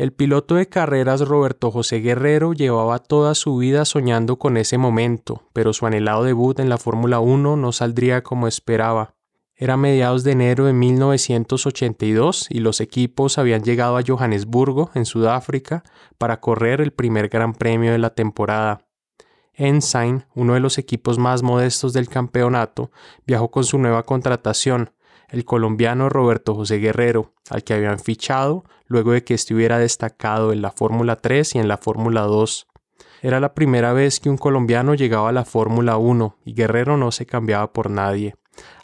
El piloto de carreras Roberto José Guerrero llevaba toda su vida soñando con ese momento, pero su anhelado debut en la Fórmula 1 no saldría como esperaba. Era mediados de enero de 1982 y los equipos habían llegado a Johannesburgo, en Sudáfrica, para correr el primer Gran Premio de la temporada. Ensign, uno de los equipos más modestos del campeonato, viajó con su nueva contratación, el colombiano Roberto José Guerrero, al que habían fichado luego de que estuviera destacado en la Fórmula 3 y en la Fórmula 2. Era la primera vez que un colombiano llegaba a la Fórmula 1 y Guerrero no se cambiaba por nadie.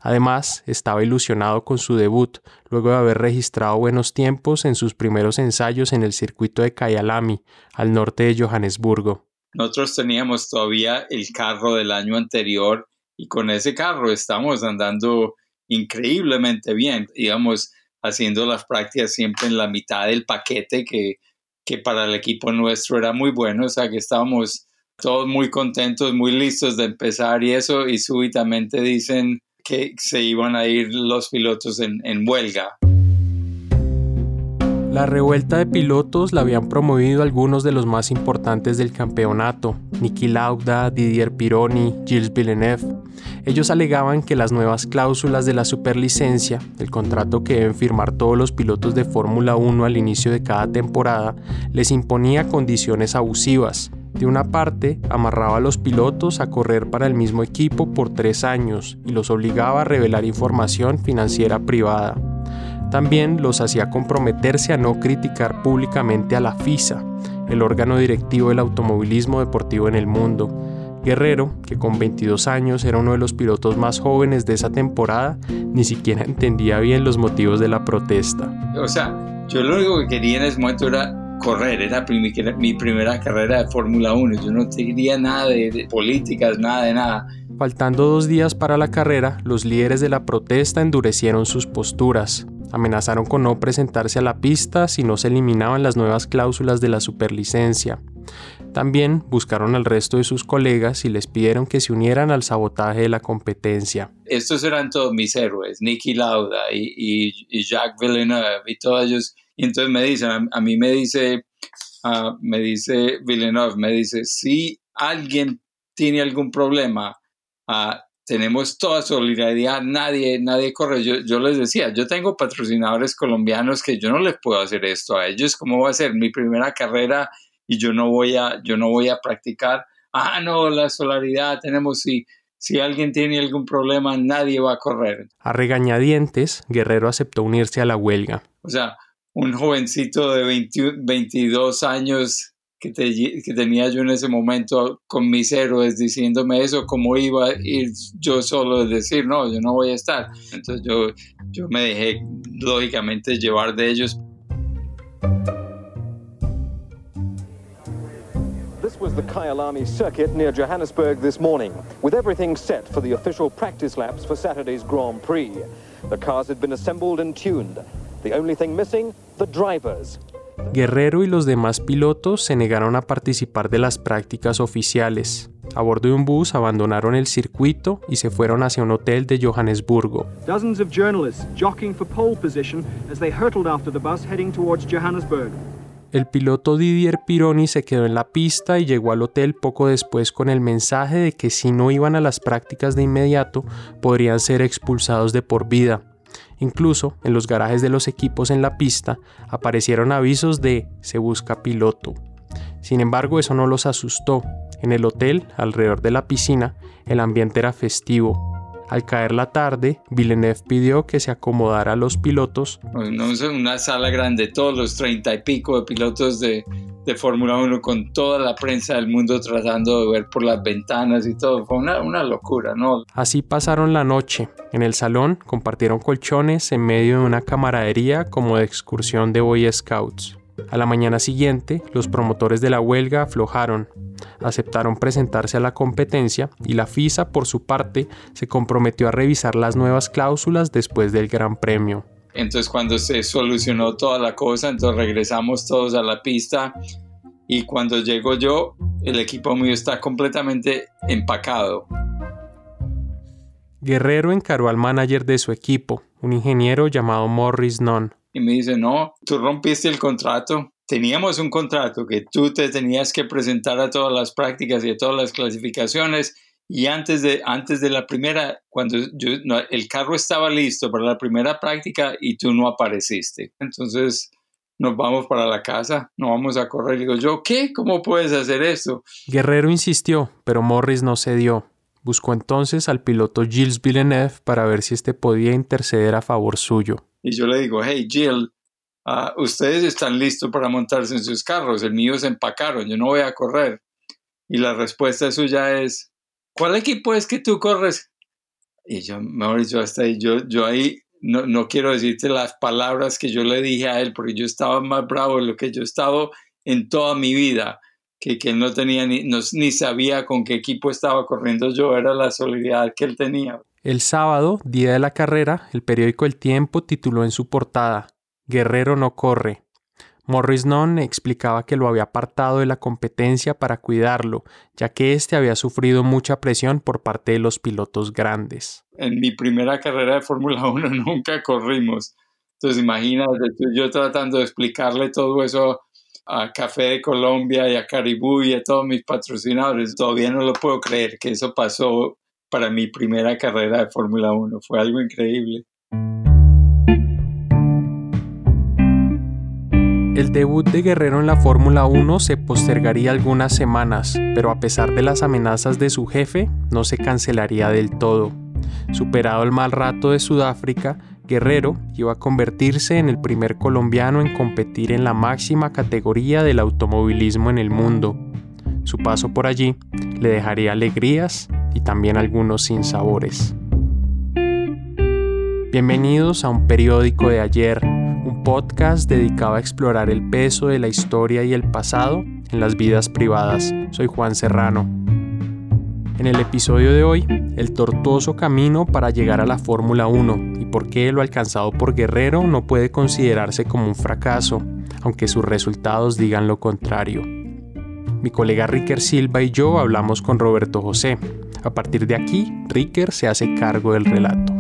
Además, estaba ilusionado con su debut, luego de haber registrado buenos tiempos en sus primeros ensayos en el circuito de Kyalami, al norte de Johannesburgo. Nosotros teníamos todavía el carro del año anterior y con ese carro estamos andando increíblemente bien, íbamos haciendo las prácticas siempre en la mitad del paquete que, que para el equipo nuestro era muy bueno, o sea que estábamos todos muy contentos, muy listos de empezar y eso, y súbitamente dicen que se iban a ir los pilotos en, en huelga. La revuelta de pilotos la habían promovido algunos de los más importantes del campeonato, Niki Lauda, Didier Pironi, Gilles Villeneuve. Ellos alegaban que las nuevas cláusulas de la superlicencia, el contrato que deben firmar todos los pilotos de Fórmula 1 al inicio de cada temporada, les imponía condiciones abusivas. De una parte, amarraba a los pilotos a correr para el mismo equipo por tres años y los obligaba a revelar información financiera privada. También los hacía comprometerse a no criticar públicamente a la FISA, el órgano directivo del automovilismo deportivo en el mundo. Guerrero, que con 22 años era uno de los pilotos más jóvenes de esa temporada, ni siquiera entendía bien los motivos de la protesta. O sea, yo lo único que quería en ese momento era correr, era mi, primera carrera de Fórmula 1, yo no quería nada de políticas, nada de nada. Faltando dos días para la carrera, los líderes de la protesta endurecieron sus posturas. Amenazaron con no presentarse a la pista si no se eliminaban las nuevas cláusulas de la superlicencia. También buscaron al resto de sus colegas y les pidieron que se unieran al sabotaje de la competencia. Estos eran todos mis héroes, Nicky Lauda y, Jacques Villeneuve y todos ellos. Y entonces me dicen, a, mí me dice, uh, me dice Villeneuve, me dice, si alguien tiene algún problema, uh, tenemos toda solidaridad, nadie, nadie corre. Yo, yo, les decía, yo tengo patrocinadores colombianos que yo no les puedo hacer esto a ellos. ¿Cómo va a ser mi primera carrera y yo no voy a, yo no voy a practicar? Ah, no, la solidaridad tenemos, si, si alguien tiene algún problema, nadie va a correr. A regañadientes, Guerrero aceptó unirse a la huelga. O sea, un jovencito de 22 años que, tenía yo en ese momento con mis héroes diciéndome eso, como iba a ir yo solo a decir, no, yo no voy a estar. Entonces yo, yo me dejé lógicamente llevar de ellos. This was the Kyalami circuit near Johannesburg this morning, with everything set for the official practice laps for Saturday's Grand Prix. The cars had been assembled and tuned. The only thing missing, the drivers. Guerrero y los demás pilotos se negaron a participar de las prácticas oficiales. A bordo de un bus abandonaron el circuito y se fueron hacia un hotel de Johannesburgo. El piloto Didier Pironi se quedó en la pista y llegó al hotel poco después con el mensaje de que si no iban a las prácticas de inmediato podrían ser expulsados de por vida. Incluso en los garajes de los equipos en la pista aparecieron avisos de se busca piloto. Sin embargo, eso no los asustó. En el hotel, alrededor de la piscina, el ambiente era festivo. Al caer la tarde, Villeneuve pidió que se acomodara a los pilotos. Una sala grande, todos los treinta y pico de pilotos de, de Fórmula 1 con toda la prensa del mundo tratando de ver por las ventanas y todo. Fue una, una, locura, ¿no? Así pasaron la noche. En el salón compartieron colchones en medio de una camaradería como de excursión de Boy Scouts. A la mañana siguiente, los promotores de la huelga aflojaron, aceptaron presentarse a la competencia y la FISA, por su parte, se comprometió a revisar las nuevas cláusulas después del Gran Premio. Entonces cuando se solucionó toda la cosa, entonces regresamos todos a la pista y cuando llego yo, el equipo mío está completamente empacado. Guerrero encaró al manager de su equipo, un ingeniero llamado Morris Nunn. Y me dice, no, tú rompiste el contrato, teníamos un contrato que tú te tenías que presentar a todas las prácticas y a todas las clasificaciones y antes de, antes de la primera, cuando yo, el carro estaba listo para la primera práctica y tú no apareciste. Entonces nos vamos para la casa, no vamos a correr. Digo yo, ¿qué? ¿Cómo puedes hacer esto? Guerrero insistió, pero Morris no cedió. Buscó entonces al piloto Gilles Villeneuve para ver si éste podía interceder a favor suyo. Y yo le digo, hey Gilles, ah, ustedes están listos para montarse en sus carros, el mío se empacaron, yo no voy a correr. Y la respuesta suya es, ¿cuál equipo es que tú corres? Y yo, mejor dicho, hasta ahí, yo, yo ahí no, no quiero decirte las palabras que yo le dije a él, porque yo estaba más bravo de lo que yo he estado en toda mi vida, que, que él no tenía ni, ni sabía con qué equipo estaba corriendo yo, era la solidaridad que él tenía. El sábado, día de la carrera, el periódico El Tiempo tituló en su portada, Guerrero no corre, Morris Nunn explicaba que lo había apartado de la competencia para cuidarlo, ya que éste había sufrido mucha presión por parte de los pilotos grandes. En mi primera carrera de Fórmula 1 nunca corrimos. Entonces imagínate, yo tratando de explicarle todo eso a Café de Colombia y a Caribú y a todos mis patrocinadores. Todavía no lo puedo creer que eso pasó para mi primera carrera de Fórmula 1. Fue algo increíble. El debut de Guerrero en la Fórmula 1 se postergaría algunas semanas, pero a pesar de las amenazas de su jefe, no se cancelaría del todo. Superado el mal rato de Sudáfrica, Guerrero iba a convertirse en el primer colombiano en competir en la máxima categoría del automovilismo en el mundo. Su paso por allí le dejaría alegrías y también algunos sinsabores. Bienvenidos a un periódico de ayer, podcast dedicado a explorar el peso de la historia y el pasado en las vidas privadas. Soy Juan Serrano. En el episodio de hoy, el tortuoso camino para llegar a la Fórmula 1 y por qué lo alcanzado por Guerrero no puede considerarse como un fracaso, aunque sus resultados digan lo contrario. Mi colega Ricker Silva y yo hablamos con Roberto José. A partir de aquí, Ricker se hace cargo del relato.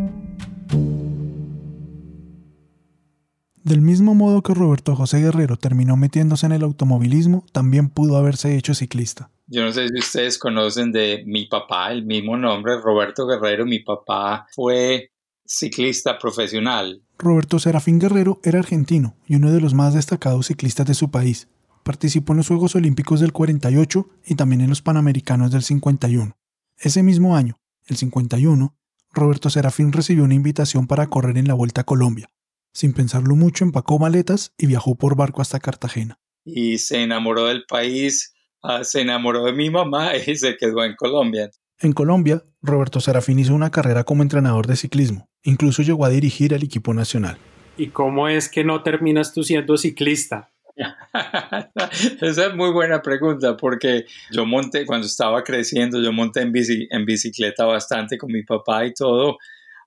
Del mismo modo que Roberto José Guerrero terminó metiéndose en el automovilismo, también pudo haberse hecho ciclista. Yo no sé si ustedes conocen de mi papá, el mismo nombre, Roberto Guerrero. Mi papá fue ciclista profesional. Roberto Serafín Guerrero era argentino y uno de los más destacados ciclistas de su país. Participó en los Juegos Olímpicos del 48 y también en los Panamericanos del 51. Ese mismo año, el 51, Roberto Serafín recibió una invitación para correr en la Vuelta a Colombia, sin pensarlo mucho, empacó maletas y viajó por barco hasta Cartagena. Y se enamoró del país, ah, se enamoró de mi mamá y se quedó en Colombia. En Colombia, Roberto Serafín hizo una carrera como entrenador de ciclismo. Incluso llegó a dirigir el equipo nacional. ¿Y cómo es que no terminas tú siendo ciclista? Esa es muy buena pregunta porque yo monté, cuando estaba creciendo, yo monté en, en bicicleta bastante con mi papá y todo,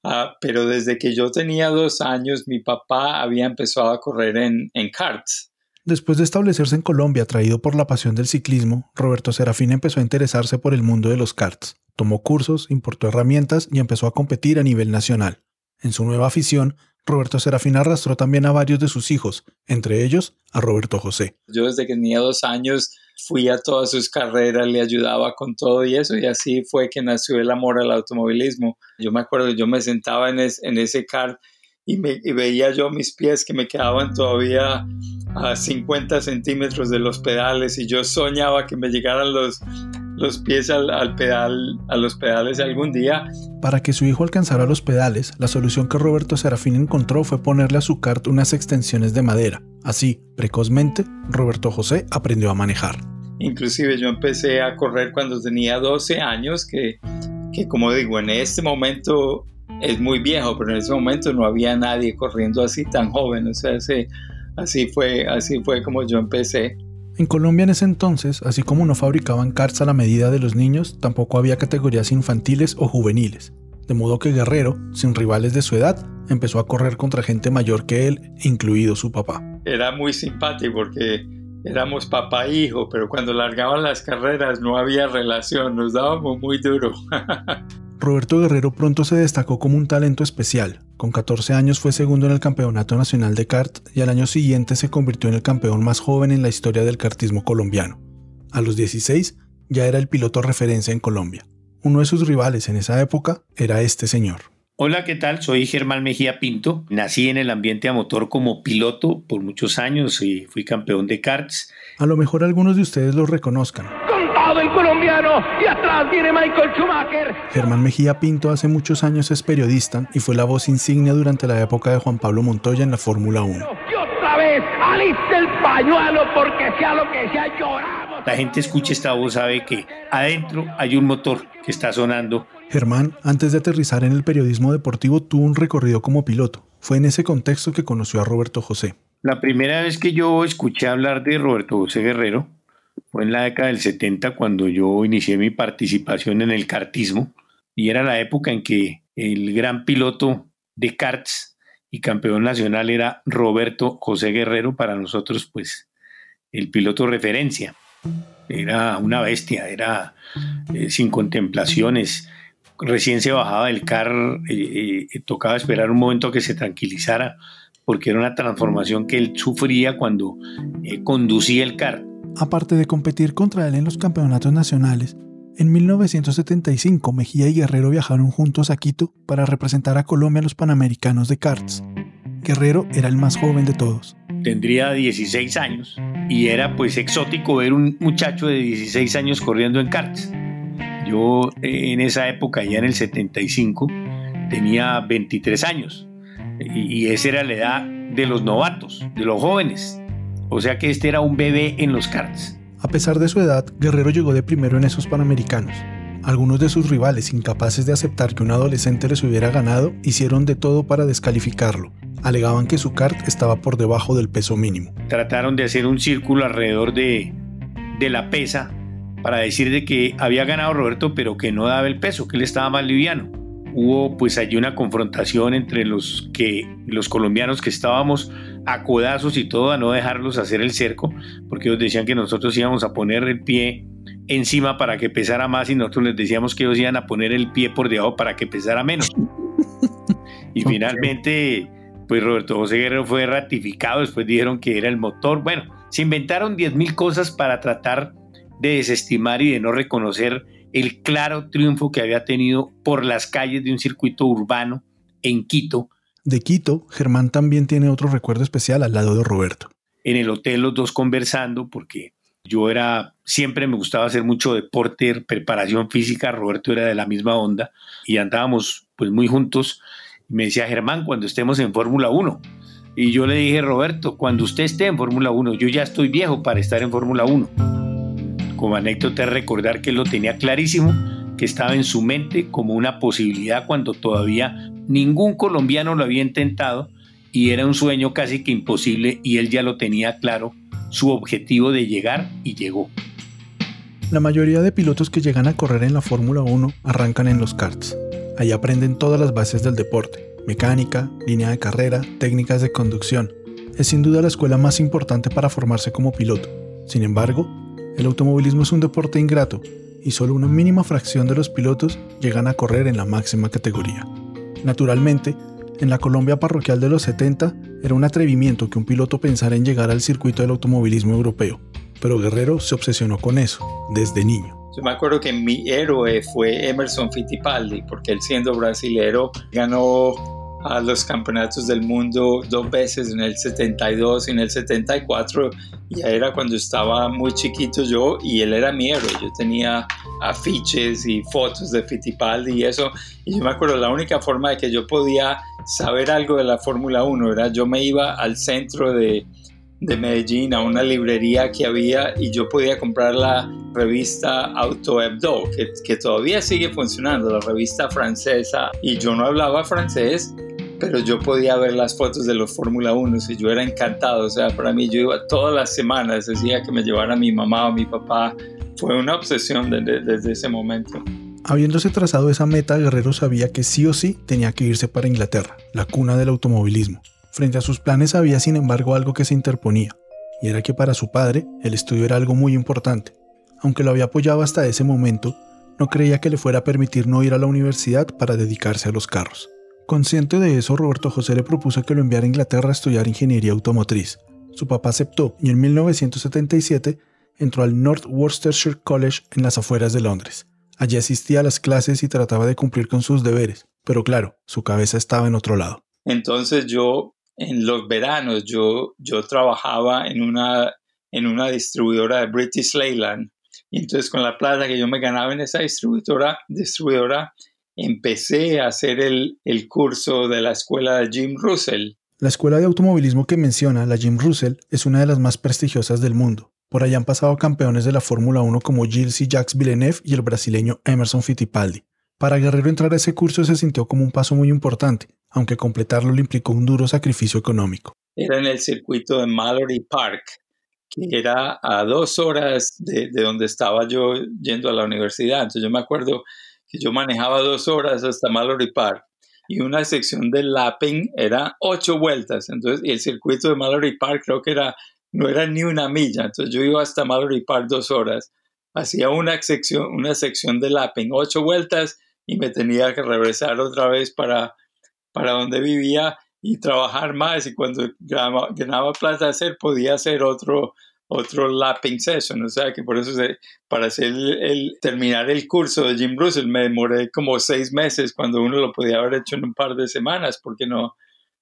Ah, pero desde que yo tenía dos años, mi papá había empezado a correr en, en karts. Después de establecerse en Colombia, atraído por la pasión del ciclismo, Roberto Serafín empezó a interesarse por el mundo de los karts. Tomó cursos, importó herramientas y empezó a competir a nivel nacional. En su nueva afición, Roberto Serafín arrastró también a varios de sus hijos, entre ellos a Roberto José. Yo desde que tenía dos años fui a todas sus carreras, le ayudaba con todo y eso, y así fue que nació el amor al automovilismo. Yo me acuerdo, yo me sentaba en, ese kart y, me, veía yo mis pies que me quedaban todavía a 50 centímetros de los pedales y yo soñaba que me llegaran los, los pies al, al, pedal, a los pedales algún día. Para que su hijo alcanzara los pedales, la solución que Roberto Serafín encontró fue ponerle a su kart unas extensiones de madera. Así, precozmente, Roberto José aprendió a manejar. Inclusive yo empecé a correr cuando tenía 12 años, que, que como digo, en este momento es muy viejo, pero en ese momento no había nadie corriendo así tan joven. O sea, así, fue, así fue como yo empecé. En Colombia en ese entonces, así como no fabricaban karts a la medida de los niños, tampoco había categorías infantiles o juveniles. De modo que Guerrero, sin rivales de su edad, empezó a correr contra gente mayor que él, incluido su papá. Era muy simpático porque éramos papá e hijo, pero cuando largaban las carreras no había relación, nos dábamos muy duro. Roberto Guerrero pronto se destacó como un talento especial, Con 14 años fue segundo en el Campeonato Nacional de Kart y al año siguiente se convirtió en el campeón más joven en la historia del kartismo colombiano. A los 16 ya era el piloto referencia en Colombia. Uno de sus rivales en esa época era este señor. Hola, ¿qué tal? Soy Germán Mejía Pinto. Nací en el ambiente a motor como piloto por muchos años y fui campeón de karts. A lo mejor algunos de ustedes lo reconozcan. Contado en colombiano y atrás viene Michael Schumacher. Germán Mejía Pinto hace muchos años es periodista y fue la voz insignia durante la época de Juan Pablo Montoya en la Fórmula 1. Y otra vez, aliste el pañuelo porque sea lo que sea, lloramos. La gente escucha esta voz, sabe que adentro hay un motor que está sonando. Germán, antes de aterrizar en el periodismo deportivo, tuvo un recorrido como piloto. Fue en ese contexto que conoció a Roberto José. La primera vez que yo escuché hablar de Roberto José Guerrero fue en la década del 70 cuando yo inicié mi participación en el kartismo y era la época en que el gran piloto de karts y campeón nacional era Roberto José Guerrero, para nosotros pues el piloto referencia. Era una bestia, era eh, sin contemplaciones. Recién se bajaba del car, eh, eh, tocaba esperar un momento que se tranquilizara, porque era una transformación que él sufría cuando eh, conducía el car. Aparte de competir contra él en los campeonatos nacionales, en 1975 Mejía y Guerrero viajaron juntos a Quito para representar a Colombia en los Panamericanos de karts. Guerrero era el más joven de todos. Tendría 16 años y era pues exótico ver un muchacho de 16 años corriendo en karts. Yo eh, en esa época, ya en el 75, tenía 23 años y esa era la edad de los novatos, de los jóvenes. O sea que este era un bebé en los karts. A pesar de su edad, Guerrero llegó de primero en esos Panamericanos. Algunos de sus rivales, incapaces de aceptar que un adolescente les hubiera ganado, hicieron de todo para descalificarlo. Alegaban que su kart estaba por debajo del peso mínimo. Trataron de hacer un círculo alrededor de, de la pesa para decir de que había ganado Roberto, pero que no daba el peso, que él estaba más liviano. Hubo pues allí una confrontación entre los que los colombianos que estábamos a codazos y todo a no dejarlos hacer el cerco, porque ellos decían que nosotros íbamos a poner el pie encima para que pesara más y nosotros les decíamos que ellos iban a poner el pie por debajo para que pesara menos. y finalmente, pues Roberto José Guerrero fue ratificado, después dijeron que era el motor. Bueno, se inventaron 10.000 cosas para tratar de desestimar y de no reconocer el claro triunfo que había tenido por las calles de un circuito urbano en Quito. De Quito, Germán también tiene otro recuerdo especial al lado de Roberto. En el hotel los dos conversando porque yo era, siempre me gustaba hacer mucho deporte, preparación física, Roberto era de la misma onda y andábamos pues muy juntos. Me decía Germán, cuando estemos en Fórmula 1. Y yo le dije, Roberto, cuando usted esté en Fórmula 1, yo ya estoy viejo para estar en Fórmula 1. Como anécdota recordar que él lo tenía clarísimo, que estaba en su mente como una posibilidad cuando todavía ningún colombiano lo había intentado y era un sueño casi que imposible y él ya lo tenía claro, su objetivo de llegar y llegó. La mayoría de pilotos que llegan a correr en la Fórmula 1 arrancan en los karts. Ahí aprenden todas las bases del deporte, mecánica, línea de carrera, técnicas de conducción. Es sin duda la escuela más importante para formarse como piloto. Sin embargo, el automovilismo es un deporte ingrato y solo una mínima fracción de los pilotos llegan a correr en la máxima categoría. Naturalmente, en la Colombia parroquial de los 70 era un atrevimiento que un piloto pensara en llegar al circuito del automovilismo europeo, pero Guerrero se obsesionó con eso desde niño. Yo me acuerdo que mi héroe fue Emerson Fittipaldi, porque él siendo brasilero ganó a los campeonatos del mundo dos veces en el 72 y en el 74 y era cuando estaba muy chiquito yo y él era mi héroe. Yo tenía afiches y fotos de Fittipaldi y eso y yo me acuerdo la única forma de que yo podía saber algo de la Fórmula 1 era yo me iba al centro de, de Medellín a una librería que había y yo podía comprar la revista Auto Hebdo, que, que, todavía sigue funcionando, la revista francesa, y yo no hablaba francés, pero yo podía ver las fotos de los Fórmula 1 y yo era encantado, o sea, para mí yo iba todas las semanas, decía que me llevara mi mamá o mi papá, fue una obsesión desde, desde ese momento. Habiéndose trazado esa meta, Guerrero sabía que sí o sí tenía que irse para Inglaterra, la cuna del automovilismo. Frente a sus planes había sin embargo algo que se interponía, y era que para su padre el estudio era algo muy importante. Aunque lo había apoyado hasta ese momento, no creía que le fuera a permitir no ir a la universidad para dedicarse a los carros. Consciente de eso, Roberto José le propuso que lo enviara a Inglaterra a estudiar ingeniería automotriz. Su papá aceptó y en 1977 entró al North Worcestershire College en las afueras de Londres. Allí asistía a las clases y trataba de cumplir con sus deberes, pero claro, su cabeza estaba en otro lado. Entonces yo, en los veranos, yo, yo trabajaba en una, en una distribuidora de British Leyland. Y entonces con la plata que yo me ganaba en esa distribuidora, distribuidora empecé a hacer el, el curso de la escuela de Jim Russell. La escuela de automovilismo que menciona, la Jim Russell, es una de las más prestigiosas del mundo. Por allá han pasado campeones de la Fórmula 1 como Gilles y Jacques Villeneuve y el brasileño Emerson Fittipaldi. Para Guerrero entrar a ese curso se sintió como un paso muy importante, aunque completarlo le implicó un duro sacrificio económico. Era en el circuito de Mallory Park, que era a dos horas de, de donde estaba yo yendo a la universidad. Entonces yo me acuerdo que yo manejaba dos horas hasta Mallory Park y una sección de lapping era ocho vueltas. Entonces, y el circuito de Mallory Park creo que era, no era ni una milla. Entonces yo iba hasta Mallory Park dos horas, hacía una sección, una sección de lapping, ocho vueltas y me tenía que regresar otra vez para, para donde vivía y trabajar más. Y cuando ganaba, ganaba plata hacer, podía hacer otro, otro lapping session, o sea que por eso para hacer el, terminar el curso de Jim Russell me demoré como seis meses cuando uno lo podía haber hecho en un par de semanas porque no,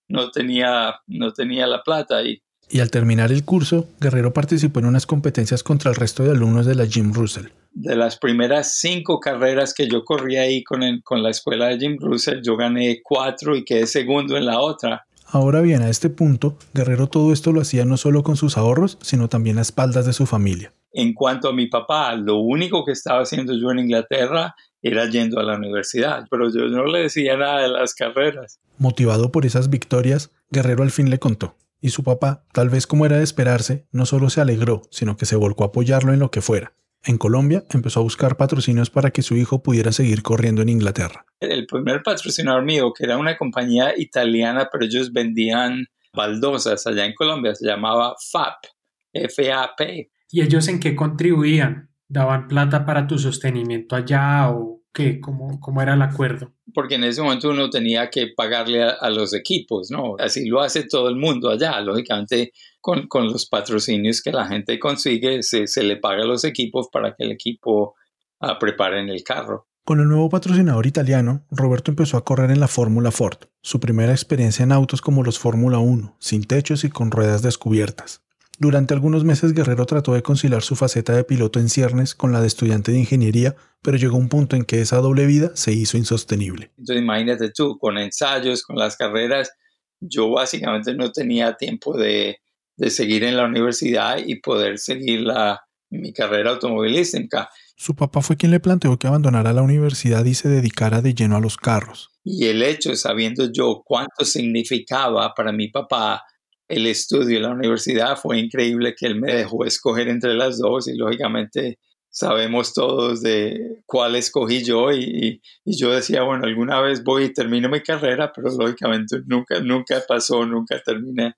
no, tenía, no tenía la plata y Y al terminar el curso, Guerrero participó en unas competencias contra el resto de alumnos de la Jim Russell. De las primeras cinco carreras que yo corrí ahí con, con la escuela de Jim Russell, yo gané cuatro y quedé segundo en la otra. Ahora bien, a este punto, Guerrero todo esto lo hacía no solo con sus ahorros, sino también a espaldas de su familia. En cuanto a mi papá, lo único que estaba haciendo yo en Inglaterra era yendo a la universidad, pero yo no le decía nada de las carreras. Motivado por esas victorias, Guerrero al fin le contó. Y su papá, tal vez como era de esperarse, no solo se alegró, sino que se volcó a apoyarlo en lo que fuera. En Colombia empezó a buscar patrocinios para que su hijo pudiera seguir corriendo en Inglaterra. El primer patrocinador mío, que era una compañía italiana, pero ellos vendían baldosas allá en Colombia, se llamaba FAP, F-A-P. ¿Y ellos en qué contribuían? ¿Daban plata para tu sostenimiento allá o qué? ¿Cómo, cómo era el acuerdo? Porque en ese momento uno tenía que pagarle a, a los equipos, ¿no? Así lo hace todo el mundo allá. Lógicamente, con, con los patrocinios que la gente consigue, se, se, le paga a los equipos para que el equipo uh, prepare en el carro. Con el nuevo patrocinador italiano, Roberto empezó a correr en la Fórmula Ford, su primera experiencia en autos como los Fórmula 1, sin techos y con ruedas descubiertas. Durante algunos meses Guerrero trató de conciliar su faceta de piloto en ciernes con la de estudiante de ingeniería, pero llegó un punto en que esa doble vida se hizo insostenible. Entonces imagínate tú, con ensayos, con las carreras, yo básicamente no tenía tiempo de, de seguir en la universidad y poder seguir la, mi carrera automovilística. Su papá fue quien le planteó que abandonara la universidad y se dedicara de lleno a los carros. Y el hecho, sabiendo yo cuánto significaba para mi papá el estudio en la universidad, fue increíble que él me dejó escoger entre las dos y lógicamente sabemos todos de cuál escogí yo y, y, y, yo decía, bueno, alguna vez voy y termino mi carrera, pero lógicamente nunca, nunca pasó, nunca terminé.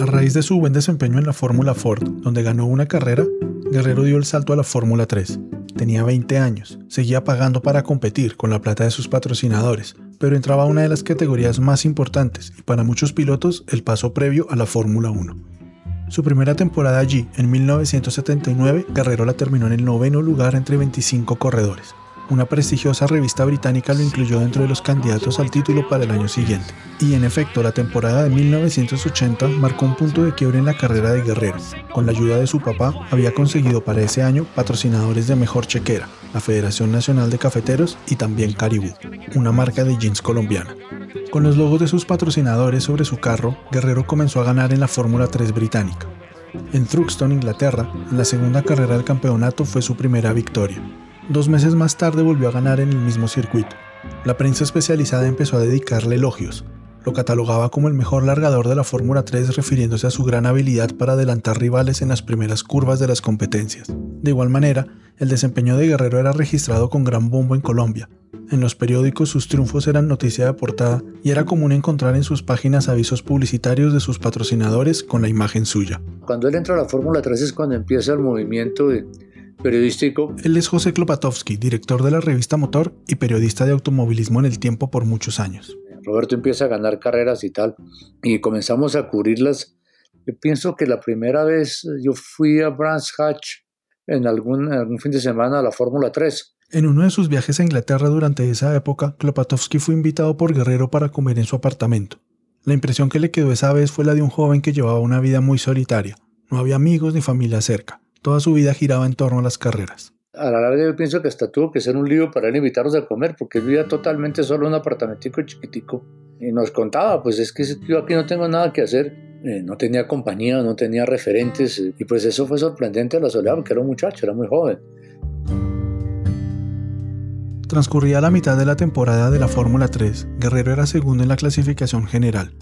A raíz de su buen desempeño en la Fórmula Ford, donde ganó una carrera, Guerrero dio el salto a la Fórmula 3. Tenía 20 años, seguía pagando para competir con la plata de sus patrocinadores, pero entraba a una de las categorías más importantes y para muchos pilotos el paso previo a la Fórmula 1. Su primera temporada allí, en 1979, Guerrero la terminó en el noveno lugar entre 25 corredores. Una prestigiosa revista británica lo incluyó dentro de los candidatos al título para el año siguiente. Y en efecto, la temporada de 1980 marcó un punto de quiebre en la carrera de Guerrero. Con la ayuda de su papá, había conseguido para ese año patrocinadores de mejor chequera, la Federación Nacional de Cafeteros y también Caribou, una marca de jeans colombiana. Con los logos de sus patrocinadores sobre su carro, Guerrero comenzó a ganar en la Fórmula 3 británica. En Thruxton, Inglaterra, la segunda carrera del campeonato fue su primera victoria. Dos meses más tarde volvió a ganar en el mismo circuito. La prensa especializada empezó a dedicarle elogios. Lo catalogaba como el mejor largador de la Fórmula 3 refiriéndose a su gran habilidad para adelantar rivales en las primeras curvas de las competencias. De igual manera, el desempeño de Guerrero era registrado con gran bombo en Colombia. En los periódicos sus triunfos eran noticia de portada y era común encontrar en sus páginas avisos publicitarios de sus patrocinadores con la imagen suya. Cuando él entra a la Fórmula 3 es cuando empieza el movimiento de periodístico. Él es José Klopatowski, director de la revista Motor y periodista de automovilismo en el tiempo por muchos años. Roberto empieza a ganar carreras y tal, y comenzamos a cubrirlas. Yo pienso que la primera vez yo fui a Brands Hatch en algún, algún fin de semana a la Fórmula 3. En uno de sus viajes a Inglaterra durante esa época, Klopatowski fue invitado por Guerrero para comer en su apartamento. La impresión que le quedó esa vez fue la de un joven que llevaba una vida muy solitaria. No había amigos ni familia cerca. Toda su vida giraba en torno a las carreras. A la larga yo pienso que hasta tuvo que ser un lío para él invitarnos a comer, porque vivía totalmente solo en un apartamentico chiquitico. Y nos contaba, pues es que yo aquí no tengo nada que hacer, eh, no tenía compañía, no tenía referentes, y pues eso fue sorprendente a la soledad, porque era un muchacho, era muy joven. Transcurría la mitad de la temporada de la Fórmula 3, Guerrero era segundo en la clasificación general.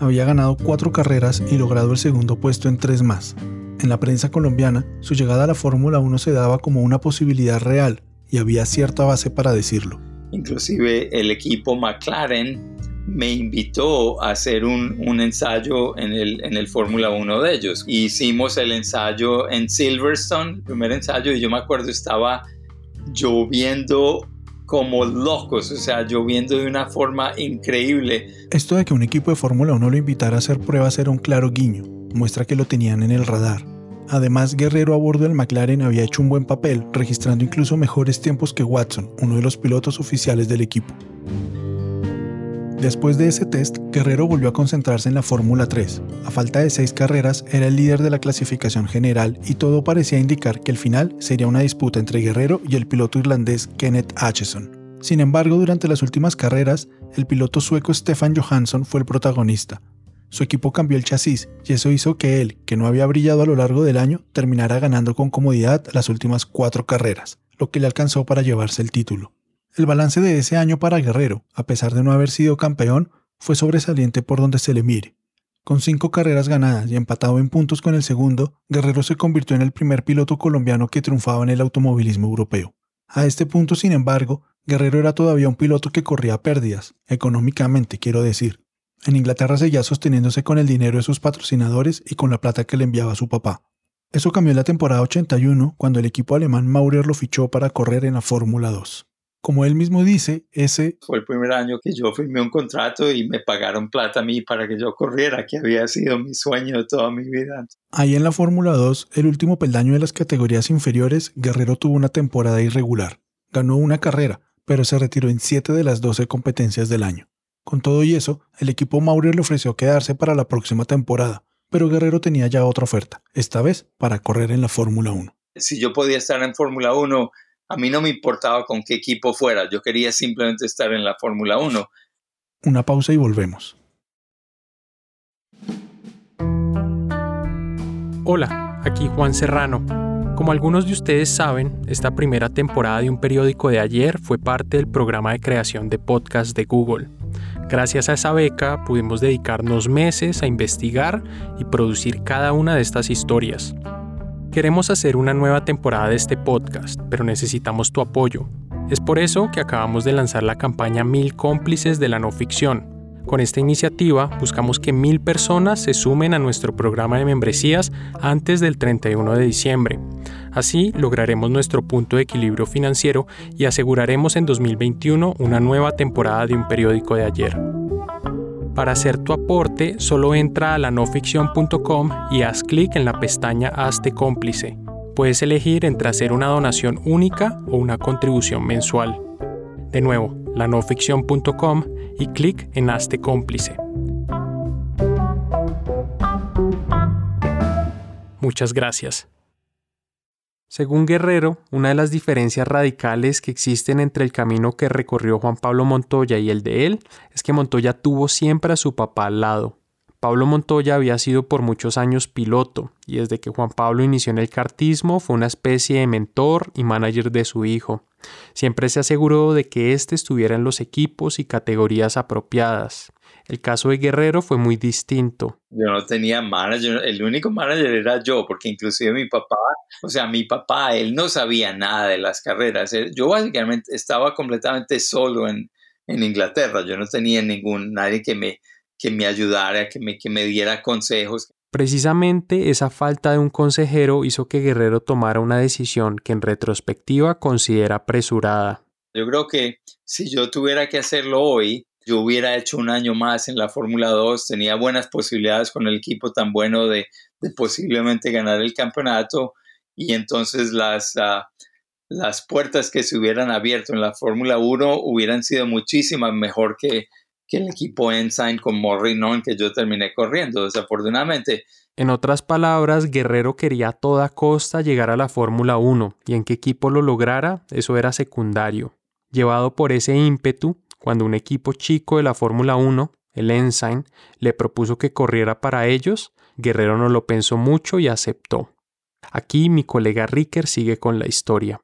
Había ganado cuatro carreras y logrado el segundo puesto en tres más. En la prensa colombiana, su llegada a la Fórmula 1 se daba como una posibilidad real y había cierta base para decirlo. Inclusive el equipo McLaren me invitó a hacer un, ensayo en el, en el Fórmula 1 de ellos. Hicimos el ensayo en Silverstone, el primer ensayo, y yo me acuerdo estaba lloviendo como locos, o sea, lloviendo de una forma increíble. Esto de que un equipo de Fórmula 1 lo invitara a hacer pruebas era un claro guiño, muestra que lo tenían en el radar. Además, Guerrero a bordo del McLaren había hecho un buen papel, registrando incluso mejores tiempos que Watson, uno de los pilotos oficiales del equipo. Después de ese test, Guerrero volvió a concentrarse en la Fórmula 3. A falta de seis carreras, era el líder de la clasificación general y todo parecía indicar que el final sería una disputa entre Guerrero y el piloto irlandés Kenneth Atchison. Sin embargo, durante las últimas carreras, el piloto sueco Stefan Johansson fue el protagonista. Su equipo cambió el chasis y eso hizo que él, que no había brillado a lo largo del año, terminara ganando con comodidad las últimas cuatro carreras, lo que le alcanzó para llevarse el título. El balance de ese año para Guerrero, a pesar de no haber sido campeón, fue sobresaliente por donde se le mire. Con cinco carreras ganadas y empatado en puntos con el segundo, Guerrero se convirtió en el primer piloto colombiano que triunfaba en el automovilismo europeo. A este punto, sin embargo, Guerrero era todavía un piloto que corría pérdidas, económicamente quiero decir. En Inglaterra seguía sosteniéndose con el dinero de sus patrocinadores y con la plata que le enviaba su papá. Eso cambió en la temporada 81 cuando el equipo alemán Maurer lo fichó para correr en la Fórmula 2. Como él mismo dice, ese fue el primer año que yo firmé un contrato y me pagaron plata a mí para que yo corriera, que había sido mi sueño de toda mi vida. Ahí en la Fórmula 2, el último peldaño de las categorías inferiores, Guerrero tuvo una temporada irregular. Ganó una carrera, pero se retiró en 7 de las 12 competencias del año. Con todo y eso, el equipo Maurer le ofreció quedarse para la próxima temporada, pero Guerrero tenía ya otra oferta, esta vez para correr en la Fórmula 1. Si yo podía estar en Fórmula 1, a mí no me importaba con qué equipo fuera, yo quería simplemente estar en la Fórmula 1. Una pausa y volvemos. Hola, aquí Juan Serrano. Como algunos de ustedes saben, esta primera temporada de un periódico de ayer fue parte del programa de creación de podcast de Google. Gracias a esa beca pudimos dedicarnos meses a investigar y producir cada una de estas historias. Queremos hacer una nueva temporada de este podcast, pero necesitamos tu apoyo. Es por eso que acabamos de lanzar la campaña Mil cómplices de la no ficción. Con esta iniciativa buscamos que mil personas se sumen a nuestro programa de membresías antes del 31 de diciembre. Así lograremos nuestro punto de equilibrio financiero y aseguraremos en 2021 una nueva temporada de un periódico de ayer. Para hacer tu aporte, solo entra a lanoficción.com y haz clic en la pestaña Hazte cómplice. Puedes elegir entre hacer una donación única o una contribución mensual. De nuevo, lanoficción.com y clic en Hazte cómplice. Muchas gracias. Según Guerrero, una de las diferencias radicales que existen entre el camino que recorrió Juan Pablo Montoya y el de él es que Montoya tuvo siempre a su papá al lado. Pablo Montoya había sido por muchos años piloto y desde que Juan Pablo inició en el kartismo fue una especie de mentor y manager de su hijo. Siempre se aseguró de que éste estuviera en los equipos y categorías apropiadas. El caso de Guerrero fue muy distinto. Yo no tenía manager, el único manager era yo, porque inclusive mi papá, o sea, mi papá, él no sabía nada de las carreras. Yo básicamente estaba completamente solo en, en Inglaterra, yo no tenía ningún, nadie que me, que me ayudara, que me, que me diera consejos. Precisamente esa falta de un consejero hizo que Guerrero tomara una decisión que en retrospectiva considera apresurada. Yo creo que si yo tuviera que hacerlo hoy, yo hubiera hecho un año más en la Fórmula 2, tenía buenas posibilidades con el equipo tan bueno de, posiblemente ganar el campeonato y entonces las, ah, las puertas que se hubieran abierto en la Fórmula 1 hubieran sido muchísimas mejor que, que el equipo Ensign con Morrinon que yo terminé corriendo, desafortunadamente. En otras palabras, Guerrero quería a toda costa llegar a la Fórmula 1 y en qué equipo lo lograra, eso era secundario. Llevado por ese ímpetu, cuando un equipo chico de la Fórmula 1, el Ensign, le propuso que corriera para ellos, Guerrero no lo pensó mucho y aceptó. Aquí mi colega Ricker sigue con la historia.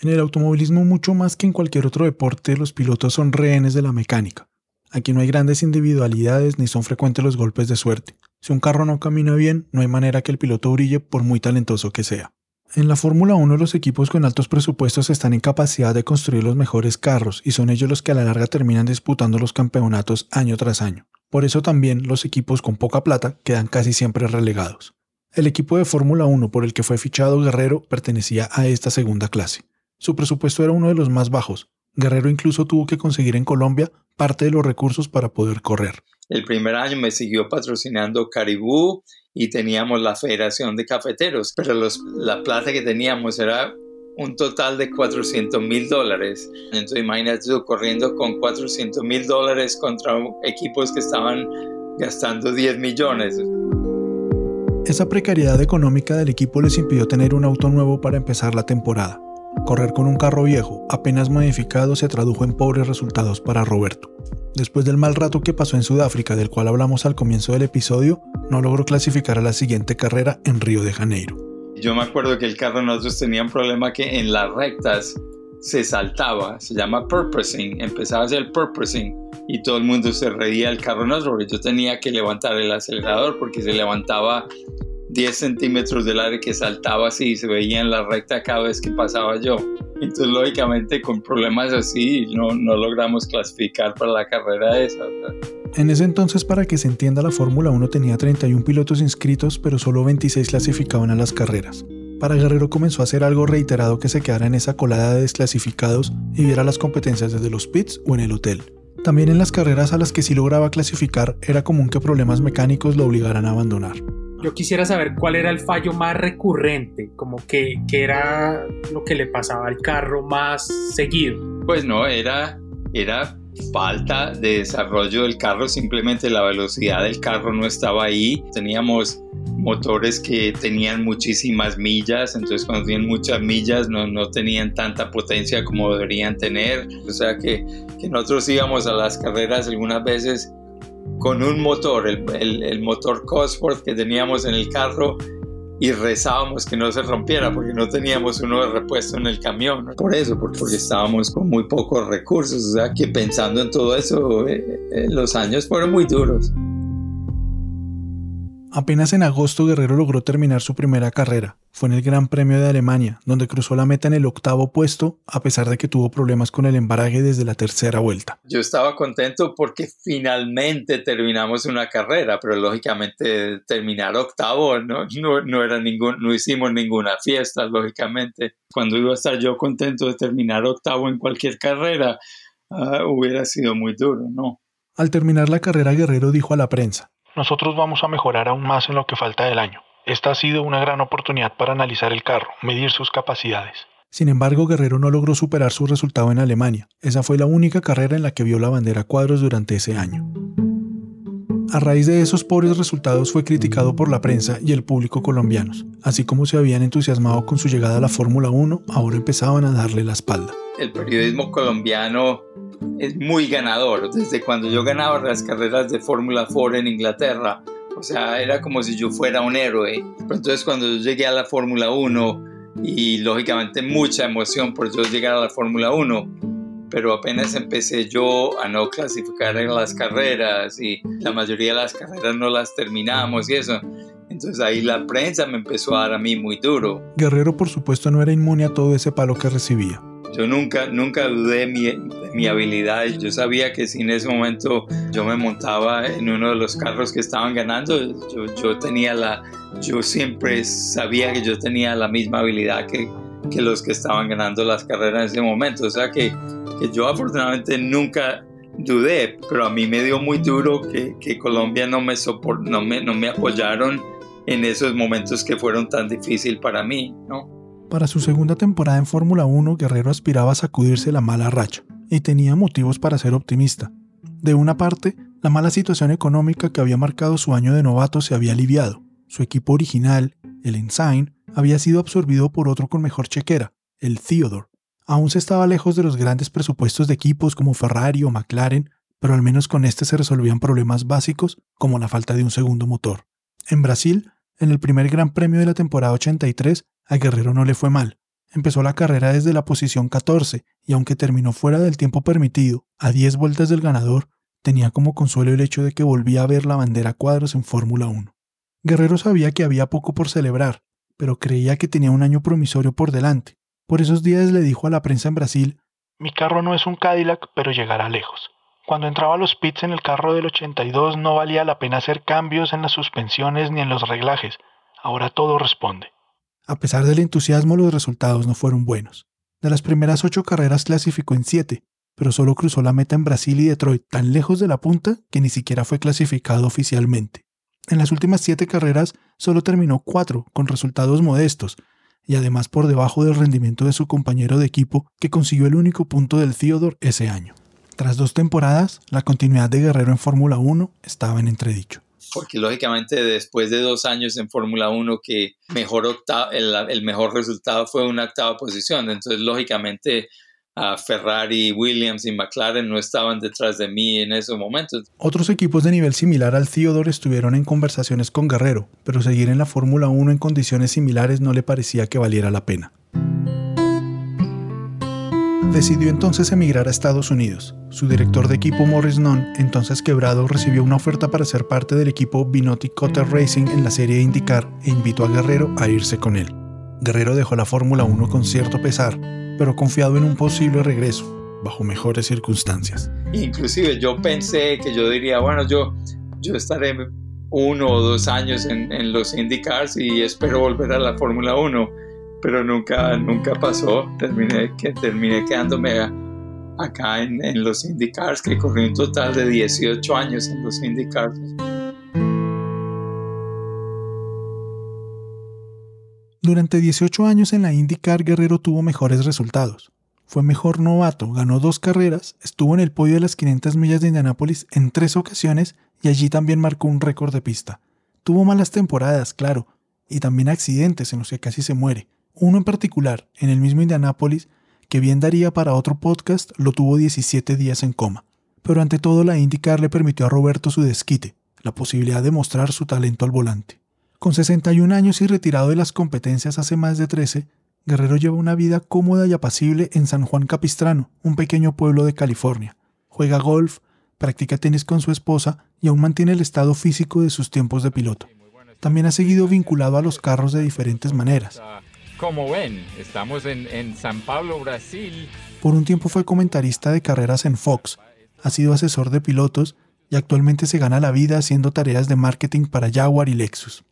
En el automovilismo, mucho más que en cualquier otro deporte, los pilotos son rehenes de la mecánica. Aquí no hay grandes individualidades ni son frecuentes los golpes de suerte. Si un carro no camina bien, no hay manera que el piloto brille por muy talentoso que sea. En la Fórmula 1 los equipos con altos presupuestos están en capacidad de construir los mejores carros y son ellos los que a la larga terminan disputando los campeonatos año tras año. Por eso también los equipos con poca plata quedan casi siempre relegados. El equipo de Fórmula 1 por el que fue fichado Guerrero pertenecía a esta segunda clase. Su presupuesto era uno de los más bajos. Guerrero incluso tuvo que conseguir en Colombia parte de los recursos para poder correr. El primer año me siguió patrocinando Caribú y teníamos la Federación de Cafeteros, pero la plata que teníamos era un total de 400 mil dólares. Entonces imagínate tú corriendo con 400 mil dólares contra equipos que estaban gastando 10 millones. Esa precariedad económica del equipo les impidió tener un auto nuevo para empezar la temporada. Correr con un carro viejo, apenas modificado, se tradujo en pobres resultados para Roberto. Después del mal rato que pasó en Sudáfrica, del cual hablamos al comienzo del episodio, no logró clasificar a la siguiente carrera en Río de Janeiro. Yo me acuerdo que el carro nosotros tenía un problema que en las rectas se saltaba, se llama purposing, empezaba a hacer purposing y todo el mundo se reía del carro nuestro porque yo tenía que levantar el acelerador porque se levantaba 10 centímetros del aire que saltaba así y se veía en la recta cada vez que pasaba yo. Entonces, lógicamente, con problemas así, no, no logramos clasificar para la carrera esa. En ese entonces, para que se entienda, la Fórmula 1 tenía 31 pilotos inscritos, pero solo 26 clasificaban a las carreras. Para Guerrero comenzó a hacer algo reiterado que se quedara en esa colada de desclasificados y viera las competencias desde los pits o en el hotel. También en las carreras a las que sí lograba clasificar era común que problemas mecánicos lo obligaran a abandonar. Yo quisiera saber cuál era el fallo más recurrente, como que, era lo que le pasaba al carro más seguido. Pues no, era, era falta de desarrollo del carro, simplemente la velocidad del carro no estaba ahí. Teníamos motores que tenían muchísimas millas, entonces cuando tienen muchas millas no, no tenían tanta potencia como deberían tener. O sea que, que nosotros íbamos a las carreras algunas veces con un motor, el, el, motor Cosworth que teníamos en el carro y rezábamos que no se rompiera porque no teníamos uno de repuesto en el camión. Por eso, porque estábamos con muy pocos recursos. O sea que pensando en todo eso, eh, eh, los años fueron muy duros. Apenas en agosto Guerrero logró terminar su primera carrera. Fue en el Gran Premio de Alemania, donde cruzó la meta en el octavo puesto, a pesar de que tuvo problemas con el embaraje desde la tercera vuelta. Yo estaba contento porque finalmente terminamos una carrera, pero lógicamente terminar octavo no, no, era ningún, no hicimos ninguna fiesta, lógicamente. Cuando iba a estar yo contento de terminar octavo en cualquier carrera, ah, hubiera sido muy duro, ¿no? Al terminar la carrera, Guerrero dijo a la prensa, nosotros vamos a mejorar aún más en lo que falta del año. Esta ha sido una gran oportunidad para analizar el carro, medir sus capacidades. Sin embargo, Guerrero no logró superar su resultado en Alemania. Esa fue la única carrera en la que vio la bandera cuadros durante ese año. A raíz de esos pobres resultados fue criticado por la prensa y el público colombianos. Así como se habían entusiasmado con su llegada a la Fórmula 1, ahora empezaban a darle la espalda. El periodismo colombiano es muy ganador. Desde cuando yo ganaba las carreras de Fórmula 4 en Inglaterra, o sea, era como si yo fuera un héroe. Pero entonces cuando yo llegué a la Fórmula 1, y lógicamente mucha emoción por yo llegar a la Fórmula 1, pero apenas empecé yo a no clasificar en las carreras y la mayoría de las carreras no las terminamos y eso. Entonces ahí la prensa me empezó a dar a mí muy duro. Guerrero por supuesto no era inmune a todo ese palo que recibía. yo nunca, nunca dudé mi, mi habilidad. Yo sabía que si en ese momento yo me montaba en uno de los carros que estaban ganando, yo, yo tenía la, yo siempre sabía que yo tenía la misma habilidad que, que los que estaban ganando las carreras en ese momento. O sea que, que yo afortunadamente nunca dudé, pero a mí me dio muy duro que, que Colombia no me, soport, no, me, no me apoyaron en esos momentos que fueron tan difíciles para mí, ¿no? Para su segunda temporada en Fórmula 1, Guerrero aspiraba a sacudirse la mala racha y tenía motivos para ser optimista. De una parte, la mala situación económica que había marcado su año de novato se había aliviado. Su equipo original, el Ensign, había sido absorbido por otro con mejor chequera, el Theodore. Aún se estaba lejos de los grandes presupuestos de equipos como Ferrari o McLaren, pero al menos con este se resolvían problemas básicos como la falta de un segundo motor. En Brasil, en el primer Gran Premio de la temporada 83, a Guerrero no le fue mal. Empezó la carrera desde la posición 14 y aunque terminó fuera del tiempo permitido, a 10 vueltas del ganador, tenía como consuelo el hecho de que volvía a ver la bandera cuadros en Fórmula 1. Guerrero sabía que había poco por celebrar, pero creía que tenía un año promisorio por delante. Por esos días le dijo a la prensa en Brasil, Mi carro no es un Cadillac, pero llegará lejos. Cuando entraba a los pits en el carro del 82 no valía la pena hacer cambios en las suspensiones ni en los reglajes. Ahora todo responde. A pesar del entusiasmo, los resultados no fueron buenos. De las primeras ocho carreras clasificó en siete, pero solo cruzó la meta en Brasil y Detroit tan lejos de la punta que ni siquiera fue clasificado oficialmente. En las últimas siete carreras solo terminó cuatro, con resultados modestos, y además por debajo del rendimiento de su compañero de equipo, que consiguió el único punto del Theodore ese año. Tras dos temporadas, la continuidad de Guerrero en Fórmula 1 estaba en entredicho. Porque lógicamente después de dos años en Fórmula 1 que mejor el, el, mejor resultado fue una octava posición, entonces lógicamente a Ferrari, Williams y McLaren no estaban detrás de mí en esos momentos. Otros equipos de nivel similar al Theodore estuvieron en conversaciones con Guerrero, pero seguir en la Fórmula 1 en condiciones similares no le parecía que valiera la pena. Decidió entonces emigrar a Estados Unidos. Su director de equipo Morris Nunn, entonces quebrado, recibió una oferta para ser parte del equipo Binotti Cutter Racing en la serie IndyCar e invitó a Guerrero a irse con él. Guerrero dejó la Fórmula 1 con cierto pesar, pero confiado en un posible regreso, bajo mejores circunstancias. Inclusive yo pensé que yo diría, bueno, yo, yo estaré uno o dos años en, en los IndyCars y espero volver a la Fórmula 1 pero nunca, nunca pasó. Terminé, que, terminé quedándome acá en, en los IndyCars, que corrí un total de 18 años en los IndyCars. Durante 18 años en la IndyCar, Guerrero tuvo mejores resultados. Fue mejor novato, ganó dos carreras, estuvo en el podio de las 500 millas de Indianápolis en tres ocasiones y allí también marcó un récord de pista. Tuvo malas temporadas, claro, y también accidentes en los que casi se muere, uno en particular, en el mismo Indianápolis, que bien daría para otro podcast, lo tuvo 17 días en coma. Pero ante todo la IndyCar le permitió a Roberto su desquite, la posibilidad de mostrar su talento al volante. Con 61 años y retirado de las competencias hace más de 13, Guerrero lleva una vida cómoda y apacible en San Juan Capistrano, un pequeño pueblo de California. Juega golf, practica tenis con su esposa y aún mantiene el estado físico de sus tiempos de piloto. También ha seguido vinculado a los carros de diferentes maneras. Como ven, estamos en, San Pablo, Brasil. Por un tiempo fue comentarista de carreras en Fox, ha sido asesor de pilotos y actualmente se gana la vida haciendo tareas de marketing para Jaguar y Lexus.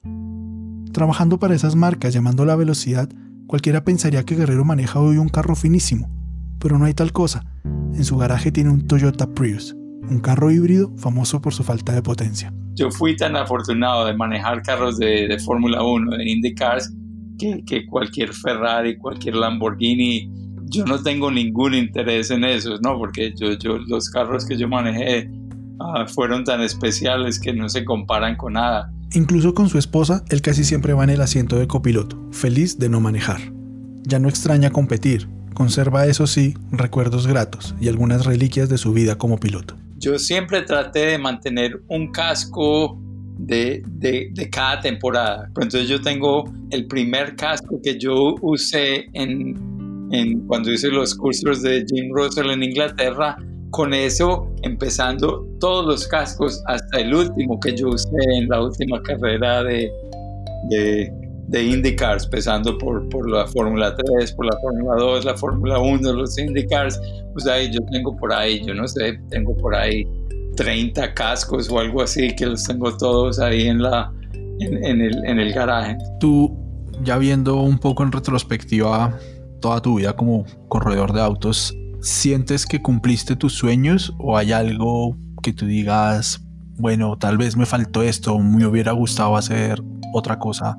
Trabajando para esas marcas llamando la velocidad, cualquiera pensaría que Guerrero maneja hoy un carro finísimo, pero no hay tal cosa. En su garaje tiene un Toyota Prius, un carro híbrido famoso por su falta de potencia. Yo fui tan afortunado de manejar carros de, Fórmula 1, de IndyCars, que, cualquier Ferrari, cualquier Lamborghini. Yo no tengo ningún interés en eso, ¿no? Porque yo, los carros que yo manejé ah, fueron tan especiales que no se comparan con nada. Incluso con su esposa, él casi siempre va en el asiento de copiloto, feliz de no manejar. Ya no extraña competir, conserva eso sí recuerdos gratos y algunas reliquias de su vida como piloto. Yo siempre traté de mantener un casco de, de, cada temporada. Entonces yo tengo el primer casco que yo usé en, en, cuando hice los cursos de Jim Russell en Inglaterra. Con eso, empezando todos los cascos hasta el último que yo usé en la última carrera de, de, de IndyCars, empezando por, por la Fórmula 3, por la Fórmula 2, la Fórmula 1, los IndyCars, pues ahí yo tengo por ahí, yo no sé, tengo por ahí 30 cascos o algo así, que los tengo todos ahí en, la, en, el, en el garaje. Tú, ya viendo un poco en retrospectiva toda tu vida como corredor de autos, ¿sientes que cumpliste tus sueños o hay algo que tú digas, bueno, tal vez me faltó esto, me hubiera gustado hacer otra cosa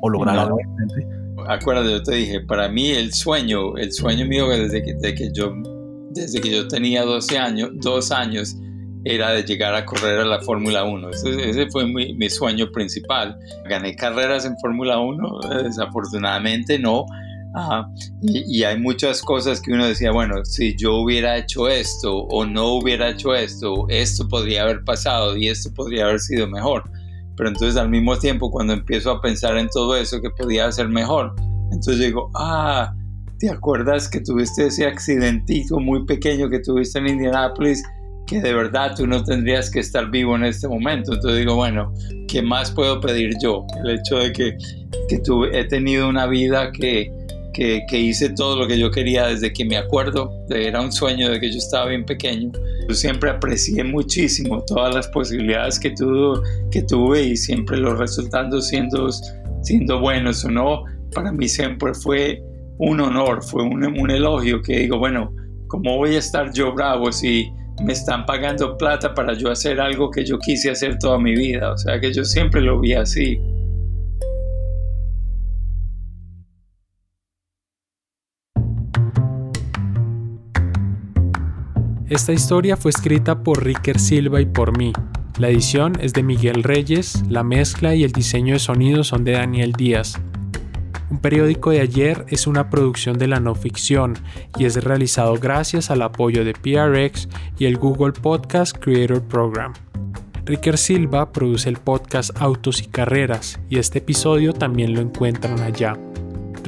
o lograr algo diferente. Acuérdate, yo te dije, para mí el sueño, el sueño mío desde que, que yo, desde que yo tenía 12 años, dos años, era de llegar a correr a la Fórmula 1. Ese, fue mi, mi, sueño principal. Gané carreras en Fórmula 1, desafortunadamente no. Y, y, hay muchas cosas que uno decía, bueno, si yo hubiera hecho esto o no hubiera hecho esto, esto podría haber pasado y esto podría haber sido mejor pero entonces al mismo tiempo cuando empiezo a pensar en todo eso que podía ser mejor, entonces digo, ah, ¿te acuerdas que tuviste ese accidentito muy pequeño que tuviste en Indianápolis? que de verdad tú no tendrías que estar vivo en este momento. Entonces digo, bueno, ¿qué más puedo pedir yo? El hecho de que, que tuve, he tenido una vida que, que, hice todo lo que yo quería desde que me acuerdo. Era un sueño de que yo estaba bien pequeño. Yo siempre aprecié muchísimo todas las posibilidades que, tuve, y siempre los resultados siendo, siendo buenos o no. Para mí siempre fue un honor, fue un, un elogio que digo, bueno, ¿cómo voy a estar yo bravo si me están pagando plata para yo hacer algo que yo quise hacer toda mi vida? O sea que yo siempre lo vi así. Esta historia fue escrita por Ricker Silva y por mí. La edición es de Miguel Reyes, la mezcla y el diseño de sonido son de Daniel Díaz. Un periódico de ayer es una producción de la no ficción y es realizado gracias al apoyo de PRX y el Google Podcast Creator Program. Ricker Silva produce el podcast Autos y Carreras y este episodio también lo encuentran allá.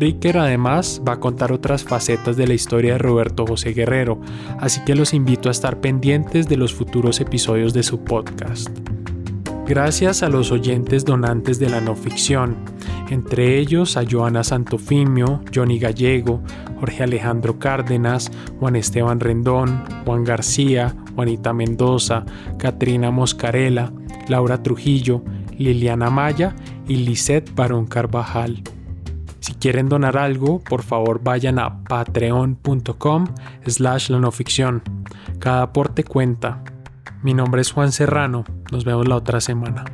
Ricker además va a contar otras facetas de la historia de Roberto José Guerrero, así que los invito a estar pendientes de los futuros episodios de su podcast. Gracias a los oyentes donantes de la no ficción, entre ellos a Joana Santofimio, Johnny Gallego, Jorge Alejandro Cárdenas, Juan Esteban Rendón, Juan García, Juanita Mendoza, Katrina Moscarela, Laura Trujillo, Liliana Maya y Lisette Barón Carvajal. Si quieren donar algo, por favor vayan a patreon.com slash la no ficción. Cada aporte cuenta. Mi nombre es Juan Serrano. Nos vemos la otra semana.